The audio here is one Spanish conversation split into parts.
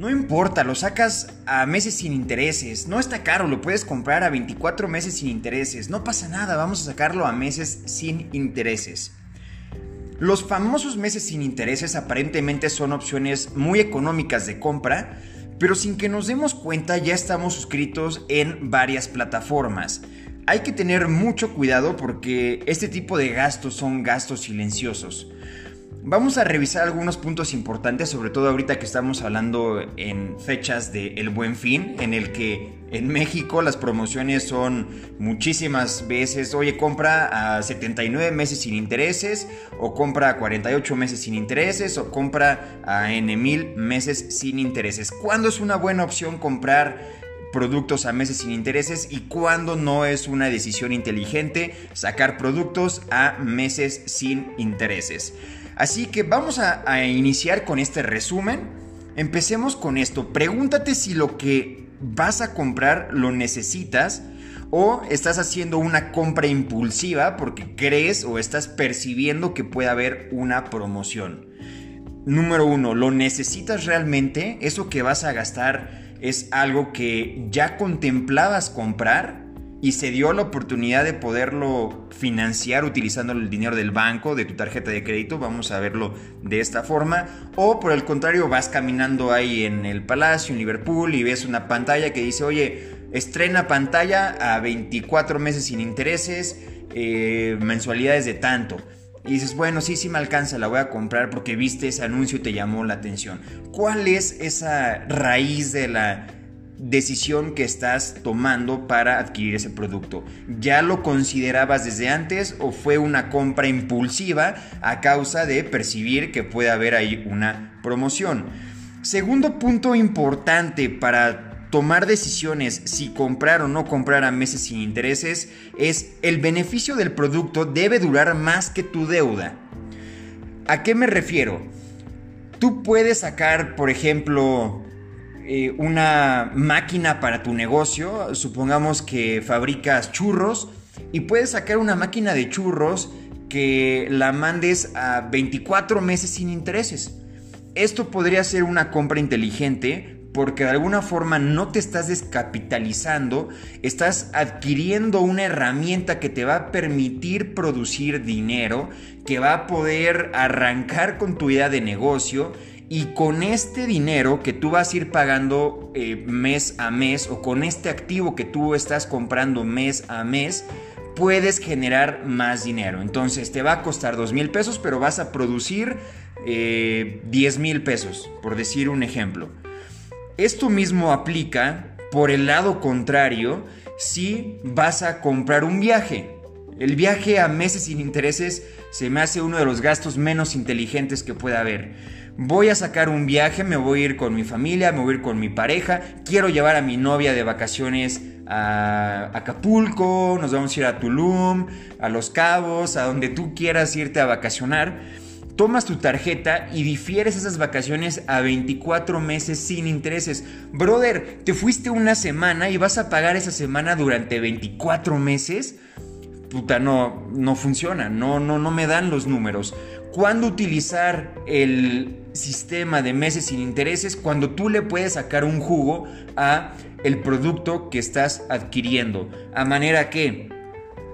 No importa, lo sacas a meses sin intereses. No está caro, lo puedes comprar a 24 meses sin intereses. No pasa nada, vamos a sacarlo a meses sin intereses. Los famosos meses sin intereses aparentemente son opciones muy económicas de compra, pero sin que nos demos cuenta ya estamos suscritos en varias plataformas. Hay que tener mucho cuidado porque este tipo de gastos son gastos silenciosos. Vamos a revisar algunos puntos importantes, sobre todo ahorita que estamos hablando en fechas de El Buen Fin, en el que en México las promociones son muchísimas veces, oye, compra a 79 meses sin intereses, o compra a 48 meses sin intereses, o compra a N mil meses sin intereses. ¿Cuándo es una buena opción comprar productos a meses sin intereses y cuándo no es una decisión inteligente sacar productos a meses sin intereses? Así que vamos a, iniciar con este resumen. Empecemos con esto. Pregúntate si lo que vas a comprar lo necesitas o estás haciendo una compra impulsiva porque crees o estás percibiendo que puede haber una promoción. Número uno, ¿lo necesitas realmente? ¿Eso que vas a gastar es algo que ya contemplabas comprar? Y se dio la oportunidad de poderlo financiar utilizando el dinero del banco, de tu tarjeta de crédito, vamos a verlo de esta forma, o por el contrario vas caminando ahí en el Palacio, en Liverpool, y ves una pantalla que dice, oye, estrena pantalla a 24 meses sin intereses, eh, mensualidades de tanto. Y dices, bueno, sí, sí me alcanza, la voy a comprar porque viste ese anuncio y te llamó la atención. ¿Cuál es esa raíz de la decisión que estás tomando para adquirir ese producto. ¿Ya lo considerabas desde antes o fue una compra impulsiva a causa de percibir que puede haber ahí una promoción? Segundo punto importante para tomar decisiones si comprar o no comprar a meses sin intereses es el beneficio del producto debe durar más que tu deuda. ¿A qué me refiero? Tú puedes sacar, por ejemplo, eh, una máquina para tu negocio, supongamos que fabricas churros y puedes sacar una máquina de churros que la mandes a 24 meses sin intereses. Esto podría ser una compra inteligente porque de alguna forma no te estás descapitalizando, estás adquiriendo una herramienta que te va a permitir producir dinero, que va a poder arrancar con tu idea de negocio y con este dinero que tú vas a ir pagando eh, mes a mes o con este activo que tú estás comprando mes a mes, puedes generar más dinero. Entonces te va a costar dos mil pesos, pero vas a producir eh, 10 mil pesos, por decir un ejemplo. Esto mismo aplica por el lado contrario si vas a comprar un viaje. El viaje a meses sin intereses se me hace uno de los gastos menos inteligentes que pueda haber voy a sacar un viaje, me voy a ir con mi familia, me voy a ir con mi pareja, quiero llevar a mi novia de vacaciones a Acapulco, nos vamos a ir a Tulum, a Los Cabos, a donde tú quieras irte a vacacionar. Tomas tu tarjeta y difieres esas vacaciones a 24 meses sin intereses. Brother, te fuiste una semana y vas a pagar esa semana durante 24 meses puta, no, no funciona, no, no, no me dan los números. ¿Cuándo utilizar el sistema de meses sin intereses? Cuando tú le puedes sacar un jugo a el producto que estás adquiriendo. A manera que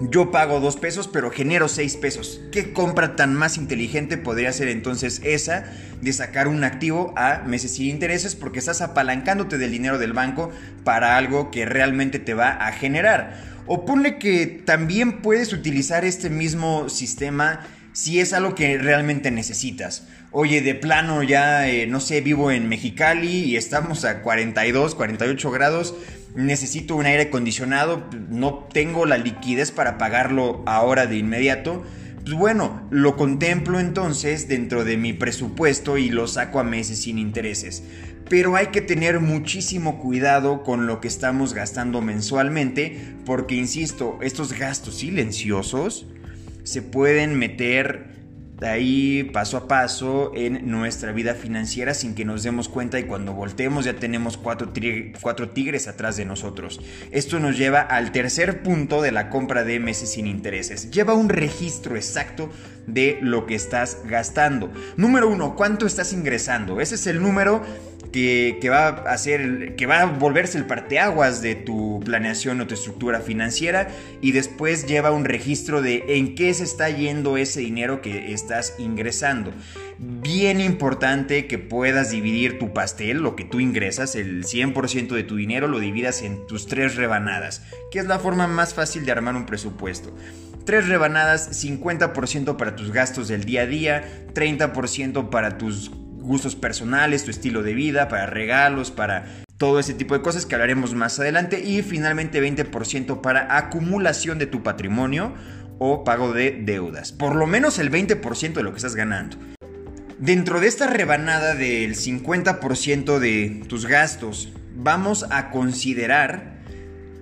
yo pago dos pesos, pero genero seis pesos. ¿Qué compra tan más inteligente podría ser entonces esa de sacar un activo a meses sin intereses? Porque estás apalancándote del dinero del banco para algo que realmente te va a generar. O ponle que también puedes utilizar este mismo sistema si es algo que realmente necesitas. Oye, de plano ya, eh, no sé, vivo en Mexicali y estamos a 42, 48 grados, necesito un aire acondicionado, no tengo la liquidez para pagarlo ahora de inmediato. Pues bueno, lo contemplo entonces dentro de mi presupuesto y lo saco a meses sin intereses pero hay que tener muchísimo cuidado con lo que estamos gastando mensualmente, porque insisto, estos gastos silenciosos se pueden meter ahí paso a paso en nuestra vida financiera sin que nos demos cuenta y cuando volteemos ya tenemos cuatro, cuatro, tigres atrás de nosotros. Esto nos lleva al tercer punto de la compra de meses sin intereses. Lleva un registro exacto de lo que estás gastando. Número uno, ¿cuánto estás ingresando? Ese es el número que, va a hacer, que va a volverse el parteaguas de tu planeación o tu estructura financiera y después lleva un registro de en qué se está yendo ese dinero que estás ingresando. Bien importante que puedas dividir tu pastel, lo que tú ingresas, el 100% de tu dinero lo dividas en tus tres rebanadas, que es la forma más fácil de armar un presupuesto. Tres rebanadas, 50% para tus gastos del día a día, 30% para tus gustos personales, tu estilo de vida, para regalos, para todo ese tipo de cosas que hablaremos más adelante y finalmente 20% para acumulación de tu patrimonio o pago de deudas. Por lo menos el 20% de lo que estás ganando. Dentro de esta rebanada del 50% de tus gastos, vamos a considerar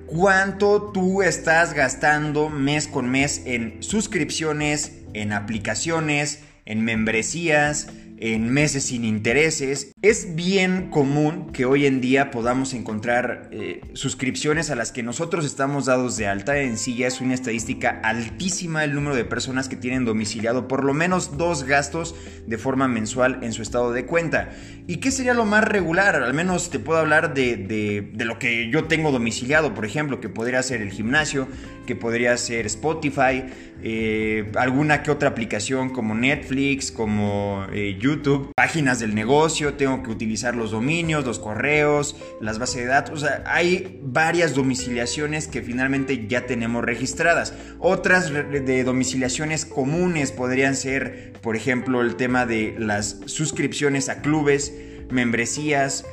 cuánto tú estás gastando mes con mes en suscripciones, en aplicaciones, en membresías, en meses sin intereses. Es bien común que hoy en día podamos encontrar eh, suscripciones a las que nosotros estamos dados de alta. En sí ya es una estadística altísima el número de personas que tienen domiciliado por lo menos dos gastos de forma mensual en su estado de cuenta. ¿Y qué sería lo más regular? Al menos te puedo hablar de, de lo que yo tengo domiciliado, por ejemplo, que podría ser el gimnasio, que podría ser Spotify, eh, alguna que otra aplicación como Netflix, como eh, YouTube, páginas del negocio, tengo que utilizar los dominios, los correos, las bases de datos, o sea, hay varias domiciliaciones que finalmente ya tenemos registradas. Otras de domiciliaciones comunes podrían ser, por ejemplo, el tema de las suscripciones a clubes, membresías,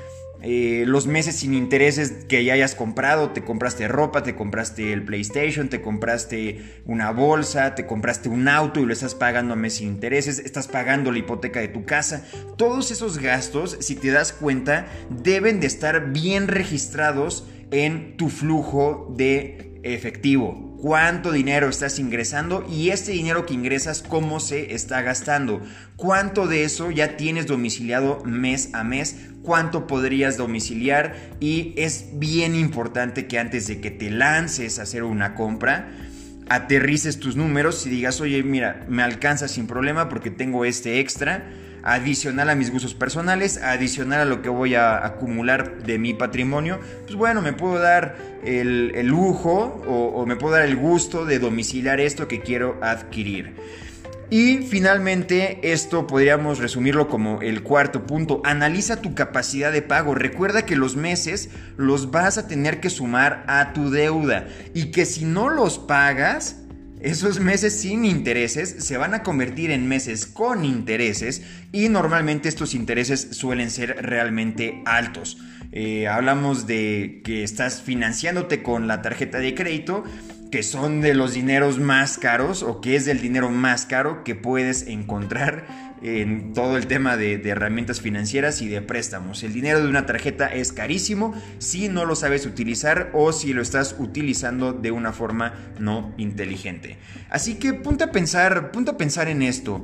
eh, los meses sin intereses que ya hayas comprado, te compraste ropa, te compraste el PlayStation, te compraste una bolsa, te compraste un auto y lo estás pagando a meses sin intereses, estás pagando la hipoteca de tu casa. Todos esos gastos, si te das cuenta, deben de estar bien registrados en tu flujo de efectivo cuánto dinero estás ingresando y este dinero que ingresas, cómo se está gastando. Cuánto de eso ya tienes domiciliado mes a mes, cuánto podrías domiciliar y es bien importante que antes de que te lances a hacer una compra, aterrices tus números y digas, oye, mira, me alcanza sin problema porque tengo este extra adicional a mis gustos personales, adicional a lo que voy a acumular de mi patrimonio, pues bueno, me puedo dar el, lujo o, me puedo dar el gusto de domiciliar esto que quiero adquirir. Y finalmente, esto podríamos resumirlo como el cuarto punto. Analiza tu capacidad de pago. Recuerda que los meses los vas a tener que sumar a tu deuda y que si no los pagas, esos meses sin intereses se van a convertir en meses con intereses y normalmente estos intereses suelen ser realmente altos. Eh, hablamos de que estás financiándote con la tarjeta de crédito que son de los dineros más caros o que es del dinero más caro que puedes encontrar en todo el tema de, herramientas financieras y de préstamos. El dinero de una tarjeta es carísimo si no lo sabes utilizar o si lo estás utilizando de una forma no inteligente. Así que punta a pensar, punta a pensar en esto.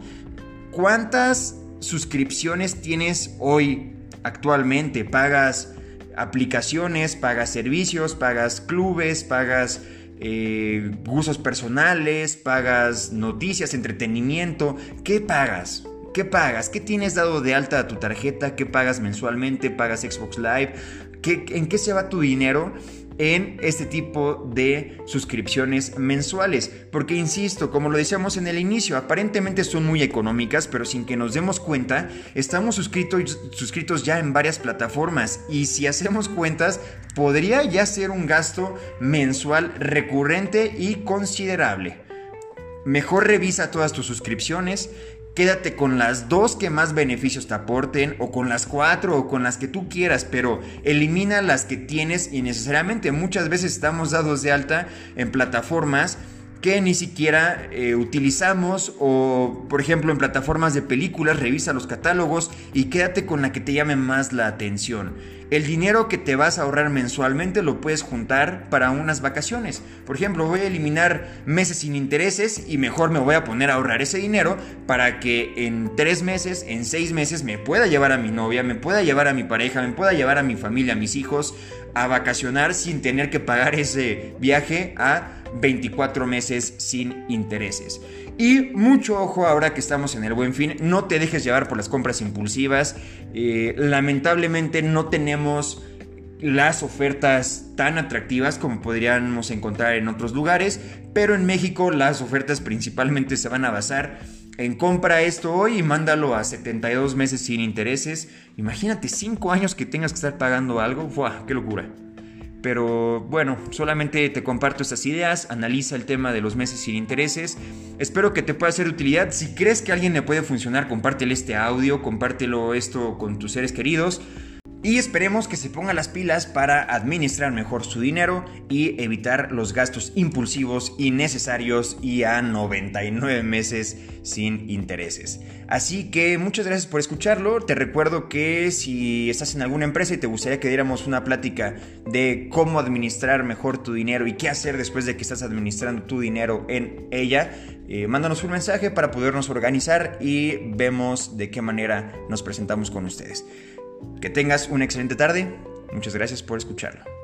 ¿Cuántas suscripciones tienes hoy actualmente? ¿Pagas aplicaciones, pagas servicios, pagas clubes, pagas eh, gustos personales, pagas noticias, entretenimiento. ¿Qué pagas? ¿Qué pagas? ¿Qué tienes dado de alta a tu tarjeta? ¿Qué pagas mensualmente? ¿Pagas Xbox Live? ¿En qué se va tu dinero? en este tipo de suscripciones mensuales. Porque insisto, como lo decíamos en el inicio, aparentemente son muy económicas, pero sin que nos demos cuenta, estamos suscritos, suscritos ya en varias plataformas y si hacemos cuentas, podría ya ser un gasto mensual recurrente y considerable. Mejor revisa todas tus suscripciones, quédate con las dos que más beneficios te aporten o con las cuatro o con las que tú quieras, pero elimina las que tienes y necesariamente muchas veces estamos dados de alta en plataformas que ni siquiera eh, utilizamos o por ejemplo en plataformas de películas revisa los catálogos y quédate con la que te llame más la atención. El dinero que te vas a ahorrar mensualmente lo puedes juntar para unas vacaciones. Por ejemplo, voy a eliminar meses sin intereses y mejor me voy a poner a ahorrar ese dinero para que en tres meses, en seis meses me pueda llevar a mi novia, me pueda llevar a mi pareja, me pueda llevar a mi familia, a mis hijos a vacacionar sin tener que pagar ese viaje a 24 meses sin intereses. Y mucho ojo ahora que estamos en el buen fin, no te dejes llevar por las compras impulsivas. Eh, lamentablemente no tenemos las ofertas tan atractivas como podríamos encontrar en otros lugares, pero en México las ofertas principalmente se van a basar en compra esto hoy y mándalo a 72 meses sin intereses. Imagínate 5 años que tengas que estar pagando algo. ¡Fua! ¡Qué locura! Pero bueno, solamente te comparto estas ideas, analiza el tema de los meses sin intereses. Espero que te pueda ser de utilidad. Si crees que alguien le puede funcionar, compártele este audio, compártelo esto con tus seres queridos. Y esperemos que se ponga las pilas para administrar mejor su dinero y evitar los gastos impulsivos innecesarios y a 99 meses sin intereses. Así que muchas gracias por escucharlo. Te recuerdo que si estás en alguna empresa y te gustaría que diéramos una plática de cómo administrar mejor tu dinero y qué hacer después de que estás administrando tu dinero en ella, eh, mándanos un mensaje para podernos organizar y vemos de qué manera nos presentamos con ustedes. Que tengas una excelente tarde. Muchas gracias por escucharlo.